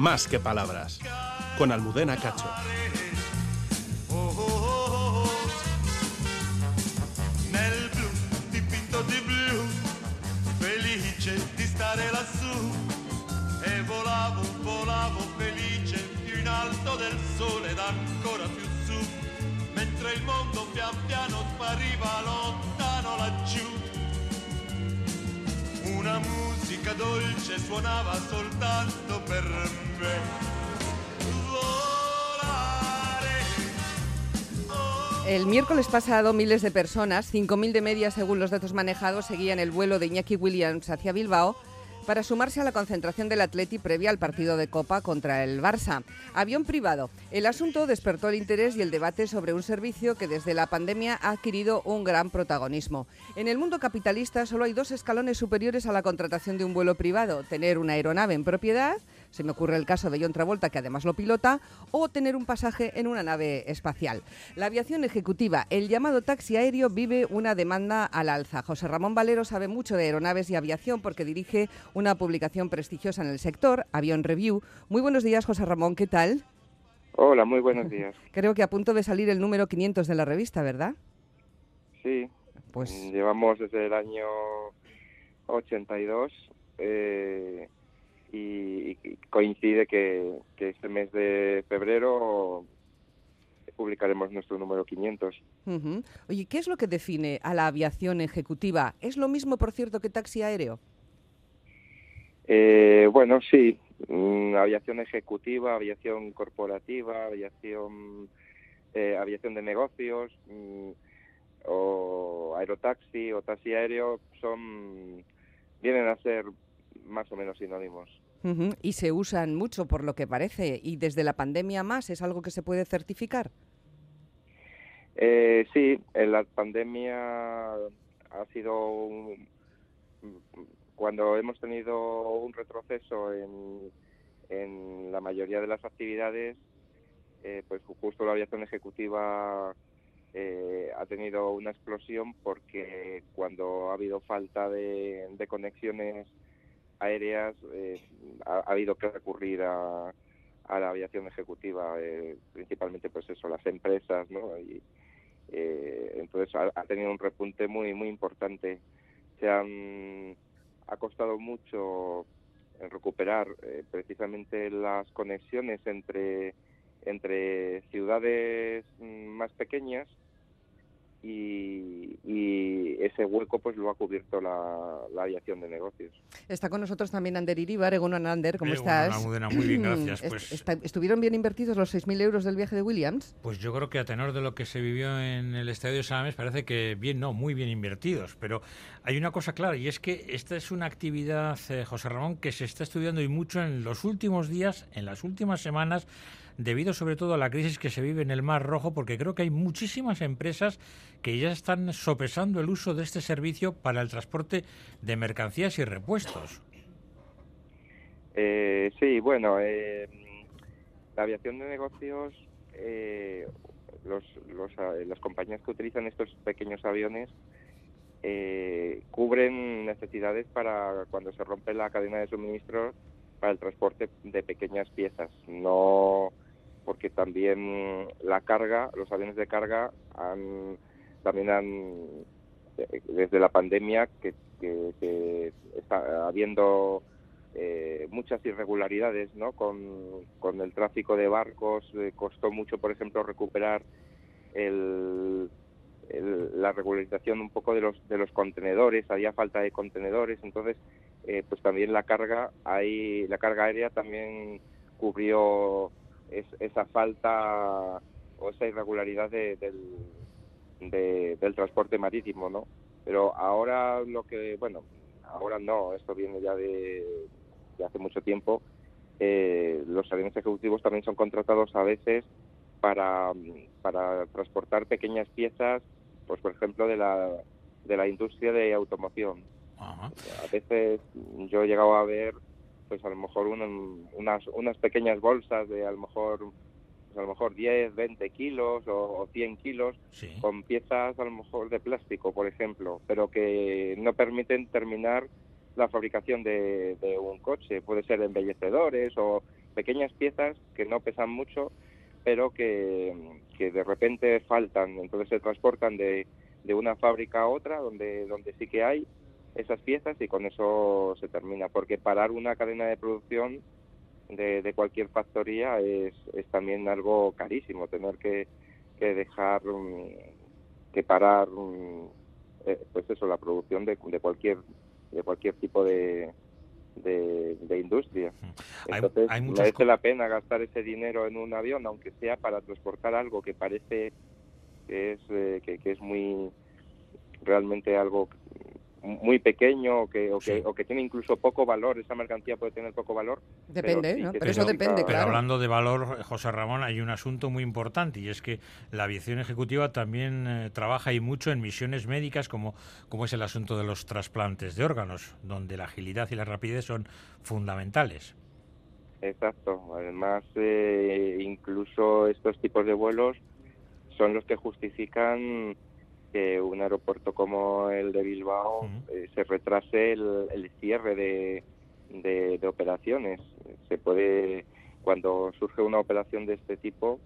más que palabras. Con Almudena Cacho. Volavo, volavo felice più in alto del sole ed ancora più Volare. El miércoles pasado, miles de personas, 5.000 de media según los datos manejados, seguían el vuelo de Iñaki Williams hacia Bilbao para sumarse a la concentración del Atleti previa al partido de Copa contra el Barça. Avión privado. El asunto despertó el interés y el debate sobre un servicio que desde la pandemia ha adquirido un gran protagonismo. En el mundo capitalista solo hay dos escalones superiores a la contratación de un vuelo privado. Tener una aeronave en propiedad se me ocurre el caso de John Travolta, que además lo pilota, o tener un pasaje en una nave espacial. La aviación ejecutiva, el llamado taxi aéreo, vive una demanda al alza. José Ramón Valero sabe mucho de aeronaves y aviación porque dirige una publicación prestigiosa en el sector, Avión Review. Muy buenos días, José Ramón, ¿qué tal? Hola, muy buenos días. Creo que a punto de salir el número 500 de la revista, ¿verdad? Sí, Pues llevamos desde el año 82 eh, y, y coincide que, que este mes de febrero publicaremos nuestro número 500. Ujú. Oye, ¿qué es lo que define a la aviación ejecutiva? ¿Es lo mismo, por cierto, que taxi aéreo? Eh, bueno, sí, mm, aviación ejecutiva, aviación corporativa, aviación, eh, aviación de negocios, mm, o aerotaxi o taxi aéreo son vienen a ser más o menos sinónimos. Ujú, Y se usan mucho, por lo que parece, y desde la pandemia más, ¿es algo que se puede certificar? Eh, sí, en la pandemia ha sido un- cuando hemos tenido un retroceso en, en la mayoría de las actividades, eh, pues justo la aviación ejecutiva eh, ha tenido una explosión porque cuando ha habido falta de, de conexiones aéreas eh, ha, ha habido que recurrir a, a la aviación ejecutiva, eh, principalmente pues eso, las empresas, ¿no? Y, eh, entonces ha, tenido un repunte muy muy importante. Se han ha costado mucho recuperar eh, precisamente las conexiones entre entre ciudades mm, más pequeñas y, y ese hueco pues lo ha cubierto la, la aviación de negocios. Está con nosotros también Ander Iribar. Egunon, Ander, ¿cómo Egunon, estás? Almudena, muy bien, gracias. Est- Pues- está- ¿Estuvieron bien invertidos los 6.000 euros del viaje de Williams? Pues yo creo que a tenor de lo que se vivió en el Estadio de Salames parece que bien, no, muy bien invertidos. Pero hay una cosa clara y es que esta es una actividad, eh, José Ramón, que se está estudiando y mucho en los últimos días, en las últimas semanas, debido sobre todo a la crisis que se vive en el Mar Rojo, porque creo que hay muchísimas empresas que ya están sopesando el uso de este servicio para el transporte de mercancías y repuestos. Eh, sí, bueno, eh, la aviación de negocios, eh, los, los, eh, las compañías que utilizan estos pequeños aviones eh, cubren necesidades para cuando se rompe la cadena de suministro para el transporte de pequeñas piezas, no porque también la carga, los aviones de carga han también han eh, desde la pandemia que, que- está habiendo eh, muchas irregularidades ¿no? con, con el tráfico de barcos. eh, costó mucho, por ejemplo, recuperar el, el- la regularización un poco de los, de los contenedores. Había falta de contenedores. Entonces, eh, pues también la carga, ahí, la carga aérea también cubrió es- esa falta o esa irregularidad de- del, de- del transporte marítimo, ¿no? Pero ahora lo que, bueno, ahora no, esto viene ya de, de hace mucho tiempo. eh, los aviones ejecutivos también son contratados a veces para, para transportar pequeñas piezas, pues por ejemplo de la, de la industria de automoción. Ajá. A veces yo he llegado a ver, pues a lo mejor un- unas, unas pequeñas bolsas de a lo mejor, pues a lo mejor 10, 20 kilos o, o 100 kilos Sí. con piezas a lo mejor de plástico, por ejemplo, pero que no permiten terminar la fabricación de, de un coche. Puede ser embellecedores o pequeñas piezas que no pesan mucho, pero que, que de repente faltan, entonces se transportan de, de una fábrica a otra donde, donde sí que hay esas piezas y con eso se termina, porque parar una cadena de producción de, de cualquier factoría es, es también algo carísimo, tener que, que dejar, mm, que parar, mm, eh, pues eso, la producción de, de cualquier de cualquier tipo de, de, de industria. Entonces, hay merece la pena gastar ese dinero en un avión, aunque sea para transportar algo que parece que es, eh, que, que es muy realmente algo muy pequeño o que, o, que, Sí. o que tiene incluso poco valor, esa mercancía puede tener poco valor. Depende, sí ¿no? Pero eso significa- depende, Pero claro. hablando de valor, José Ramón, hay un asunto muy importante y es que la aviación ejecutiva también eh, trabaja y mucho en misiones médicas como, como es el asunto de los trasplantes de órganos, donde la agilidad y la rapidez son fundamentales. Exacto. Además, eh, incluso estos tipos de vuelos son los que justifican que un aeropuerto como el de Bilbao eh, se retrase el, el cierre de, de, de operaciones. Se puede, cuando surge una operación de este tipo,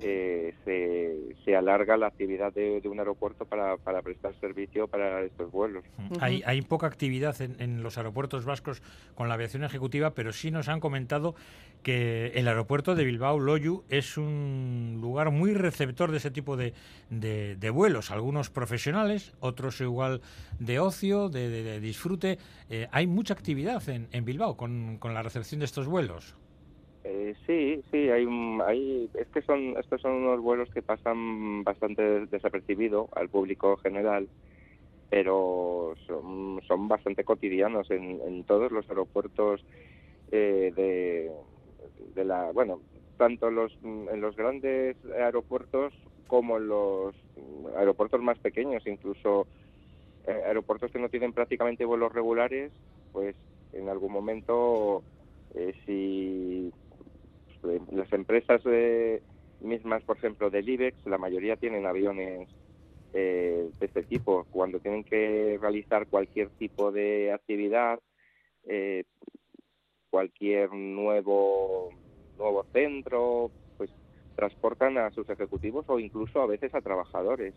eh, se, se alarga la actividad de, de un aeropuerto para, para prestar servicio para estos vuelos. Hay, hay poca actividad en, en los aeropuertos vascos con la aviación ejecutiva, pero sí nos han comentado que el aeropuerto de Bilbao, Loyu, es un lugar muy receptor de ese tipo de, de- de vuelos. Algunos profesionales, otros igual de ocio, de, de- de disfrute. Eh, hay mucha actividad en, en Bilbao con, con la recepción de estos vuelos. Eh, sí, sí, hay, hay, es que son, estos son unos vuelos que pasan bastante desapercibido al público general, pero son, son bastante cotidianos en, en todos los aeropuertos eh, de, la, bueno, tanto los, en los grandes aeropuertos como en los aeropuertos más pequeños, incluso eh, aeropuertos que no tienen prácticamente vuelos regulares, pues en algún momento eh, si las empresas eh, mismas, por ejemplo, del IBEX, la mayoría tienen aviones eh, de este tipo. Cuando tienen que realizar cualquier tipo de actividad, eh, cualquier nuevo nuevo centro, pues transportan a sus ejecutivos o incluso a veces a trabajadores.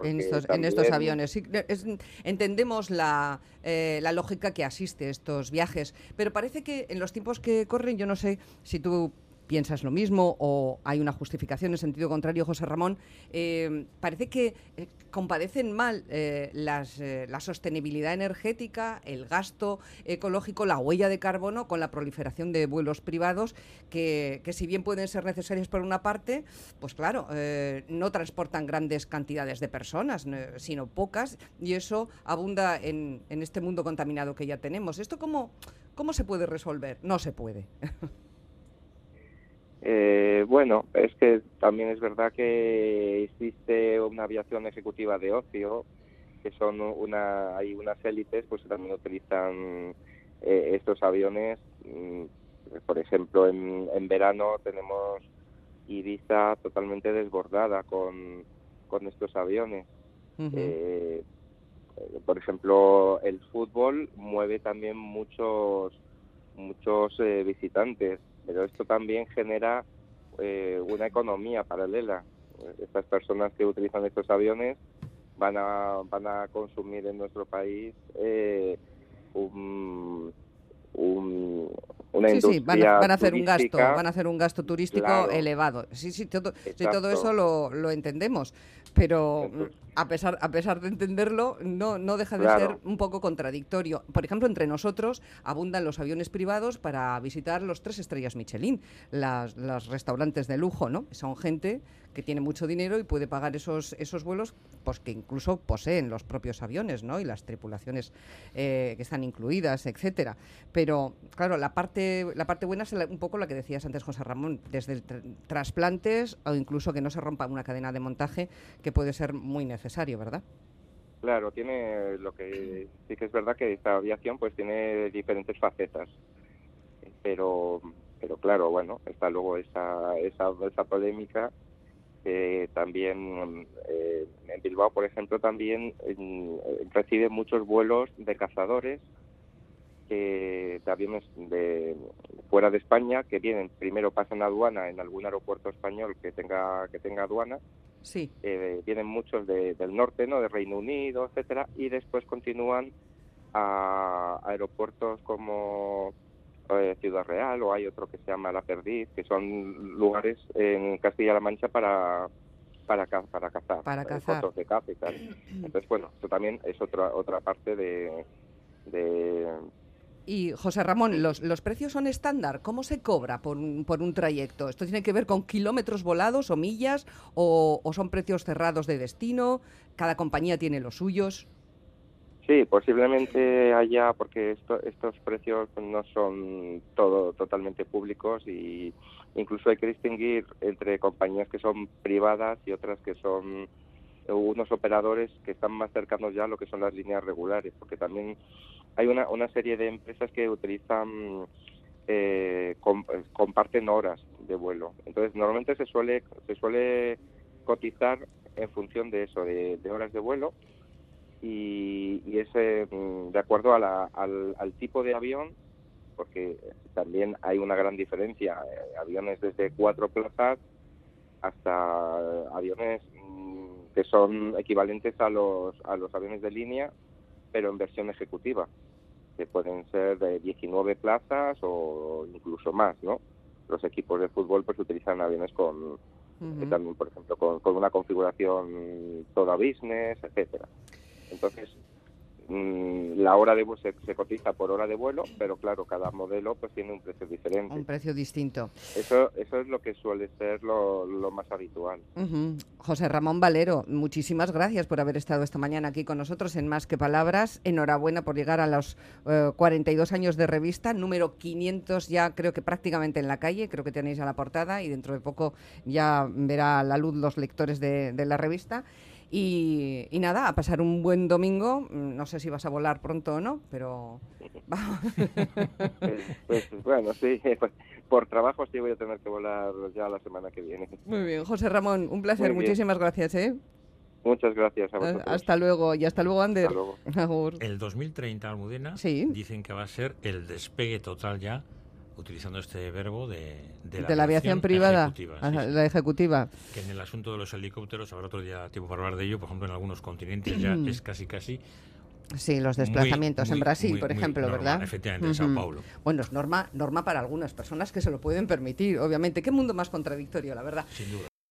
En estos, en estos aviones. Sí, es- entendemos la, eh, la lógica que asiste a estos viajes, pero parece que en los tiempos que corren, yo no sé si tú piensas lo mismo o hay una justificación en sentido contrario, José Ramón, eh, parece que eh, compadecen mal eh, la sostenibilidad energética, el gasto ecológico, la huella de carbono con la proliferación de vuelos privados que, que si bien pueden ser necesarios por una parte, pues claro, no transportan grandes cantidades de personas, no- sino pocas, y eso abunda en, en este mundo contaminado que ya tenemos. ¿Esto cómo, cómo se puede resolver? No se puede. Eh, bueno, es que también es verdad que existe una aviación ejecutiva de ocio, que son una, hay unas élites pues que también utilizan eh, estos aviones. mm, Por ejemplo, en, en verano tenemos Ibiza totalmente desbordada con, con estos aviones. Eh, por ejemplo, el fútbol mueve también muchos muchos eh, visitantes, pero esto también genera eh, una economía paralela. Estas personas que utilizan estos aviones van a van a consumir en nuestro país eh, un, un- una Sí, sí, van a, industria van a hacer un gasto, van a hacer un gasto turístico Claro. elevado. Sí, sí, todo, sí, todo eso lo, lo entendemos, pero Entonces- a pesar, a pesar de entenderlo, no, no deja de Claro. ser un poco contradictorio. Por ejemplo, entre nosotros abundan los aviones privados para visitar los tres estrellas Michelin, las, los restaurantes de lujo, ¿no? Son gente que tiene mucho dinero y puede pagar esos, esos vuelos, pues que incluso poseen los propios aviones, ¿no? Y las tripulaciones eh, que están incluidas, etcétera. Pero, claro, la parte, la parte buena es la- un poco la que decías antes, José Ramón, desde el tra- trasplantes o incluso que no se rompa una cadena de montaje, que puede ser muy necesario, ¿verdad? Claro, tiene lo que sí que es verdad que esta aviación pues tiene diferentes facetas, pero pero claro, bueno, está luego esa esa, esa polémica que también eh, en Bilbao, por ejemplo, también mm, recibe muchos vuelos de cazadores que de aviones de fuera de España que vienen primero pasan aduana en algún aeropuerto español que tenga que tenga aduana Sí. eh, vienen muchos de- del norte no de Reino Unido etcétera y después continúan a aeropuertos como eh, Ciudad Real o hay otro que se llama La Perdiz que son lugares en Castilla-La Mancha para para, para cazar Para cazar. fotos de caza y tal entonces bueno eso también es otra otra parte de, de Y José Ramón, ¿los, los precios son estándar? ¿Cómo se cobra por un, por un trayecto? ¿Esto tiene que ver con kilómetros volados o millas? ¿O, o son precios cerrados de destino? ¿Cada compañía tiene los suyos? Sí, posiblemente haya, porque esto- estos precios no son todo totalmente públicos y incluso hay que distinguir entre compañías que son privadas y otras que son unos operadores que están más cercanos ya a lo que son las líneas regulares, porque también hay una, una serie de empresas que utilizan, eh, com- eh, comparten horas de vuelo. Entonces, normalmente se suele, se suele cotizar en función de eso, de, horas de vuelo y, y es eh, de acuerdo a la- al, al tipo de avión, porque también hay una gran diferencia, eh, aviones desde cuatro plazas hasta aviones mm, que son equivalentes a los, a los aviones de línea, pero en versión ejecutiva, que pueden ser de 19 plazas o incluso más, ¿no? Los equipos de fútbol pues utilizan aviones con, que también, por ejemplo, con, con una configuración toda business, etcétera. Entonces, la hora de vuelo se, se cotiza por hora de vuelo, pero claro, cada modelo pues tiene un precio diferente. Un precio distinto. Eso, eso es lo que suele ser lo, lo más habitual. José Ramón Valero, muchísimas gracias por haber estado esta mañana aquí con nosotros en Más que Palabras. Enhorabuena por llegar a los eh, 42 años de revista, número 500 ya creo que prácticamente en la calle, creo que tenéis a la portada y dentro de poco ya verá a la luz los lectores de, de la revista. Y, y nada, a pasar un buen domingo. Mm, No sé si vas a volar pronto o no, pero vamos. Pues, pues, bueno, sí, pues, por trabajo sí voy a tener que volar ya la semana que viene. Muy bien, José Ramón, un placer. Muchísimas gracias. ¿eh? Muchas gracias a vosotros. Hasta luego y hasta luego, Ander. Hasta luego. El 2030, Almudena, Sí. dicen que va a ser el despegue total ya, utilizando este verbo, de, de la, de la aviación privada, ejecutiva, sí, Ajá, sí. la ejecutiva. Que en el asunto de los helicópteros, habrá otro día tiempo para hablar de ello, por ejemplo, en algunos continentes ya es casi casi Sí, los muy, desplazamientos en muy, Brasil, muy, por muy ejemplo, normal, ¿verdad? Efectivamente, en Sao Ujú. Paulo. Bueno, es norma, norma para algunas personas que se lo pueden permitir, obviamente. Qué mundo más contradictorio, la verdad. Sin duda.